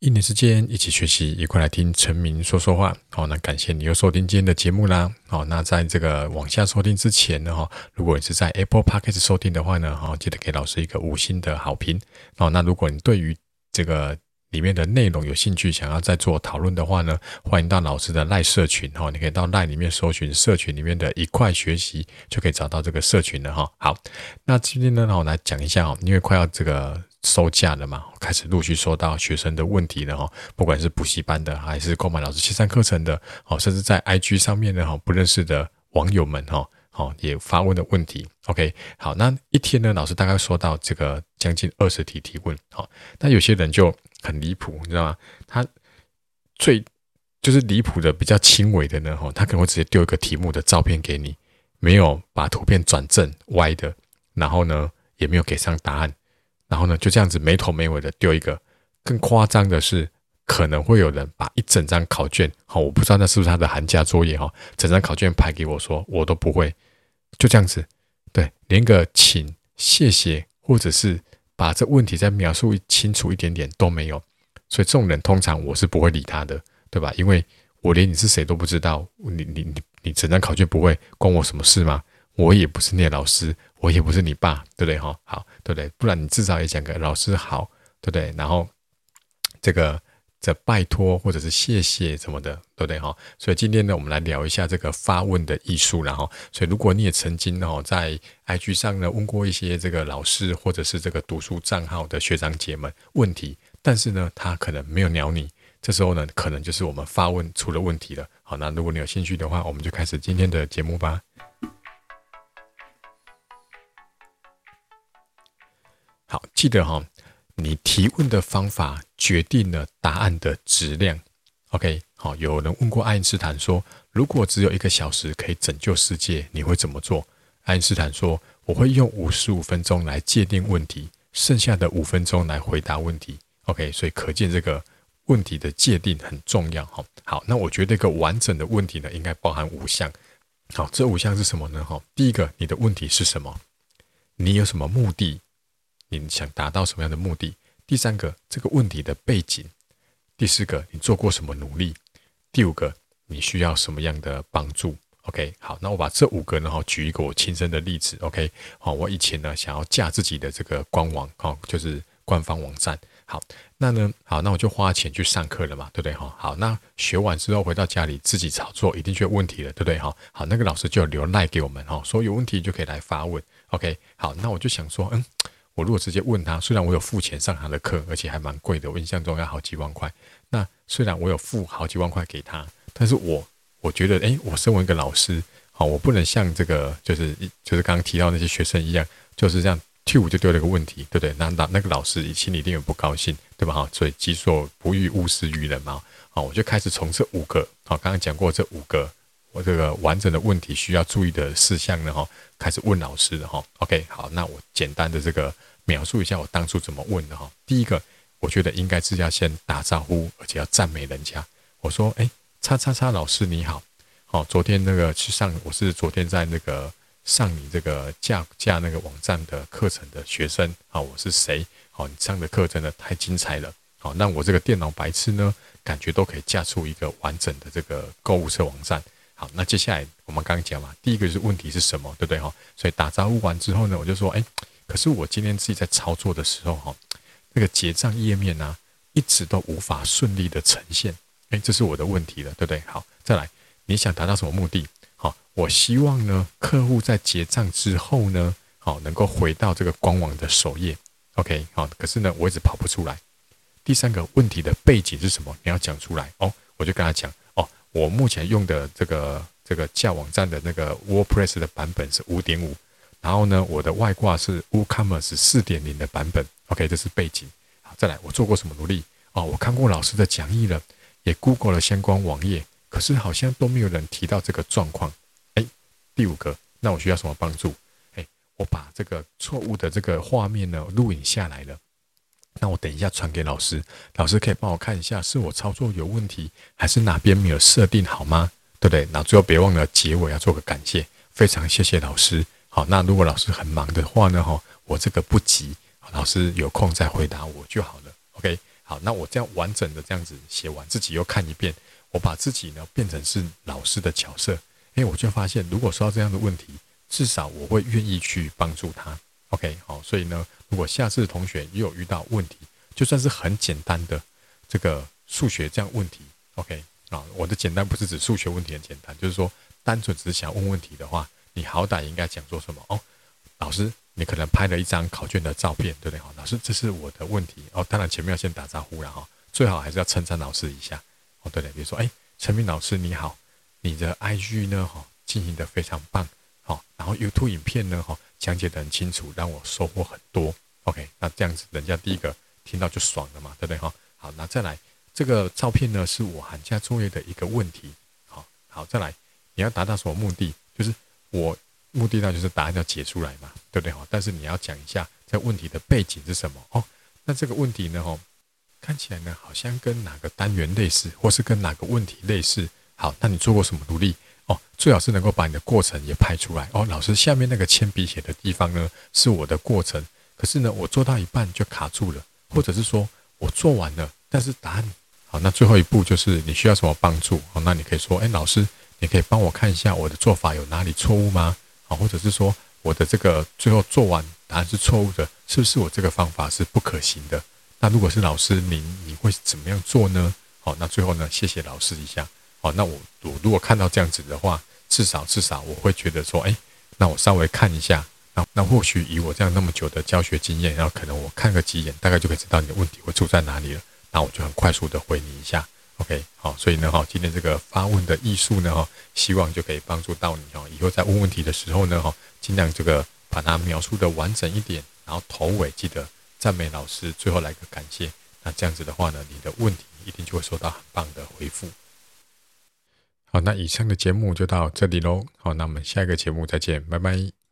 一年时间一起学习，一块来听陈明说说话。好，那感谢你又收听今天的节目啦。好，那在这个往下收听之前呢，哈，如果你是在 Apple Podcast 收听的话呢，哈，记得给老师一个五星的好评。好，那如果你对于这个里面的内容有兴趣，想要再做讨论的话呢，欢迎到老师的赖社群。哈，你可以到赖里面搜寻社群里面的一块学习，就可以找到这个社群了。哈，好，那今天呢，我来讲一下哦，因为快要这个。收假了嘛，开始陆续收到学生的问题了哈，不管是补习班的，还是购买老师线上课程的，哦，甚至在 IG 上面的哈，不认识的网友们哈，好也发问的问题。OK，好，那一天呢，老师大概收到这个将近二十题提问，好，那有些人就很离谱，你知道吗？他最就是离谱的比较轻微的呢，哈，他可能会直接丢一个题目的照片给你，没有把图片转正歪的，然后呢，也没有给上答案。然后呢，就这样子没头没尾的丢一个。更夸张的是，可能会有人把一整张考卷，好，我不知道那是不是他的寒假作业哈，整张考卷拍给我说，我都不会，就这样子，对，连个请、谢谢，或者是把这问题再描述清楚一点点都没有。所以这种人通常我是不会理他的，对吧？因为我连你是谁都不知道，你你你你整张考卷不会，关我什么事吗？我也不是你的老师，我也不是你爸，对不对？哈，好，对不对？不然你至少也讲个老师好，对不对？然后这个这拜托或者是谢谢什么的，对不对？哈，所以今天呢，我们来聊一下这个发问的艺术，然后，所以如果你也曾经哦在 IG 上呢问过一些这个老师或者是这个读书账号的学长姐们问题，但是呢他可能没有鸟你，这时候呢可能就是我们发问出了问题了。好，那如果你有兴趣的话，我们就开始今天的节目吧。好，记得哈、哦，你提问的方法决定了答案的质量。OK，好，有人问过爱因斯坦说，如果只有一个小时可以拯救世界，你会怎么做？爱因斯坦说，我会用五十五分钟来界定问题，剩下的五分钟来回答问题。OK，所以可见这个问题的界定很重要哈。好，那我觉得一个完整的问题呢，应该包含五项。好，这五项是什么呢？哈，第一个，你的问题是什么？你有什么目的？你想达到什么样的目的？第三个，这个问题的背景；第四个，你做过什么努力？第五个，你需要什么样的帮助？OK，好，那我把这五个呢，哈，举一个我亲身的例子。OK，好，我以前呢想要架自己的这个官网，哈，就是官方网站。好，那呢，好，那我就花钱去上课了嘛，对不对？哈，好，那学完之后回到家里自己操作，一定就有问题了，对不对？哈，好，那个老师就留赖给我们，哈，说有问题就可以来发问。OK，好，那我就想说，嗯。我如果直接问他，虽然我有付钱上他的课，而且还蛮贵的，我印象中要好几万块。那虽然我有付好几万块给他，但是我我觉得，诶，我身为一个老师，好，我不能像这个就是就是刚刚提到那些学生一样，就是这样，Q 就丢了个问题，对不对？那那那个老师心里一定有不高兴，对吧？哈，所以己所不欲，勿施于人嘛。好，我就开始从这五个，好，刚刚讲过这五个。我这个完整的问题需要注意的事项呢，哈，开始问老师的哈。OK，好，那我简单的这个描述一下我当初怎么问的哈。第一个，我觉得应该是要先打招呼，而且要赞美人家。我说，哎，叉叉叉老师你好，好，昨天那个去上，我是昨天在那个上你这个架架那个网站的课程的学生，好，我是谁？好，你上的课真的太精彩了，好，那我这个电脑白痴呢，感觉都可以架出一个完整的这个购物车网站。好，那接下来我们刚刚讲嘛，第一个是问题是什么，对不对哈？所以打招呼完之后呢，我就说，哎，可是我今天自己在操作的时候哈，那个结账页面呢，一直都无法顺利的呈现，哎，这是我的问题了，对不对？好，再来，你想达到什么目的？好，我希望呢，客户在结账之后呢，好，能够回到这个官网的首页，OK，好，可是呢，我一直跑不出来。第三个问题的背景是什么？你要讲出来哦，我就跟他讲哦。我目前用的这个这个架网站的那个 WordPress 的版本是五点五，然后呢，我的外挂是 WooCommerce 四点零的版本。OK，这是背景。好，再来，我做过什么努力？哦，我看过老师的讲义了，也 Google 了相关网页，可是好像都没有人提到这个状况。哎，第五个，那我需要什么帮助？哎，我把这个错误的这个画面呢录影下来了。那我等一下传给老师，老师可以帮我看一下，是我操作有问题，还是哪边没有设定好吗？对不对？那最后别忘了结尾要做个感谢，非常谢谢老师。好，那如果老师很忙的话呢？哈，我这个不急，老师有空再回答我就好了。OK，好，那我这样完整的这样子写完，自己又看一遍，我把自己呢变成是老师的角色，哎，我就发现，如果说到这样的问题，至少我会愿意去帮助他。OK，好，所以呢，如果下次同学又有遇到问题，就算是很简单的这个数学这样问题，OK，啊，我的简单不是指数学问题很简单，就是说单纯只是想问问题的话，你好歹应该讲说什么哦，老师。你可能拍了一张考卷的照片，对不对？好，老师，这是我的问题哦。当然前面要先打招呼了哈，最好还是要称赞老师一下哦。对的，比如说，哎，陈明老师你好，你的 IG 呢哈进行的非常棒，好，然后 YouTube 影片呢哈讲解的很清楚，让我收获很多。OK，那这样子人家第一个听到就爽了嘛，对不对哈？好，那再来这个照片呢是我寒假作业的一个问题，好好再来，你要达到什么目的？就是我。目的呢，就是答案要解出来嘛，对不对哈？但是你要讲一下这问题的背景是什么哦。那这个问题呢，哈，看起来呢好像跟哪个单元类似，或是跟哪个问题类似。好，那你做过什么努力？最好是能够把你的过程也拍出来哦。老师，下面那个铅笔写的地方呢，是我的过程，可是呢，我做到一半就卡住了，或者是说我做完了，但是答案好，那最后一步就是你需要什么帮助好？那你可以说，哎，老师，你可以帮我看一下我的做法有哪里错误吗？好，或者是说我的这个最后做完答案是错误的，是不是我这个方法是不可行的？那如果是老师您，你会怎么样做呢？好，那最后呢，谢谢老师一下。好，那我我如果看到这样子的话，至少至少我会觉得说，哎，那我稍微看一下，那那或许以我这样那么久的教学经验，然后可能我看个几眼，大概就可以知道你的问题会出在哪里了。那我就很快速的回你一下。OK，好，所以呢，哈，今天这个发问的艺术呢，哈，希望就可以帮助到你哦。以后在问问题的时候呢，哈，尽量这个把它描述的完整一点，然后头尾记得赞美老师，最后来个感谢。那这样子的话呢，你的问题一定就会收到很棒的回复。好，那以上的节目就到这里喽。好，那我们下一个节目再见，拜拜。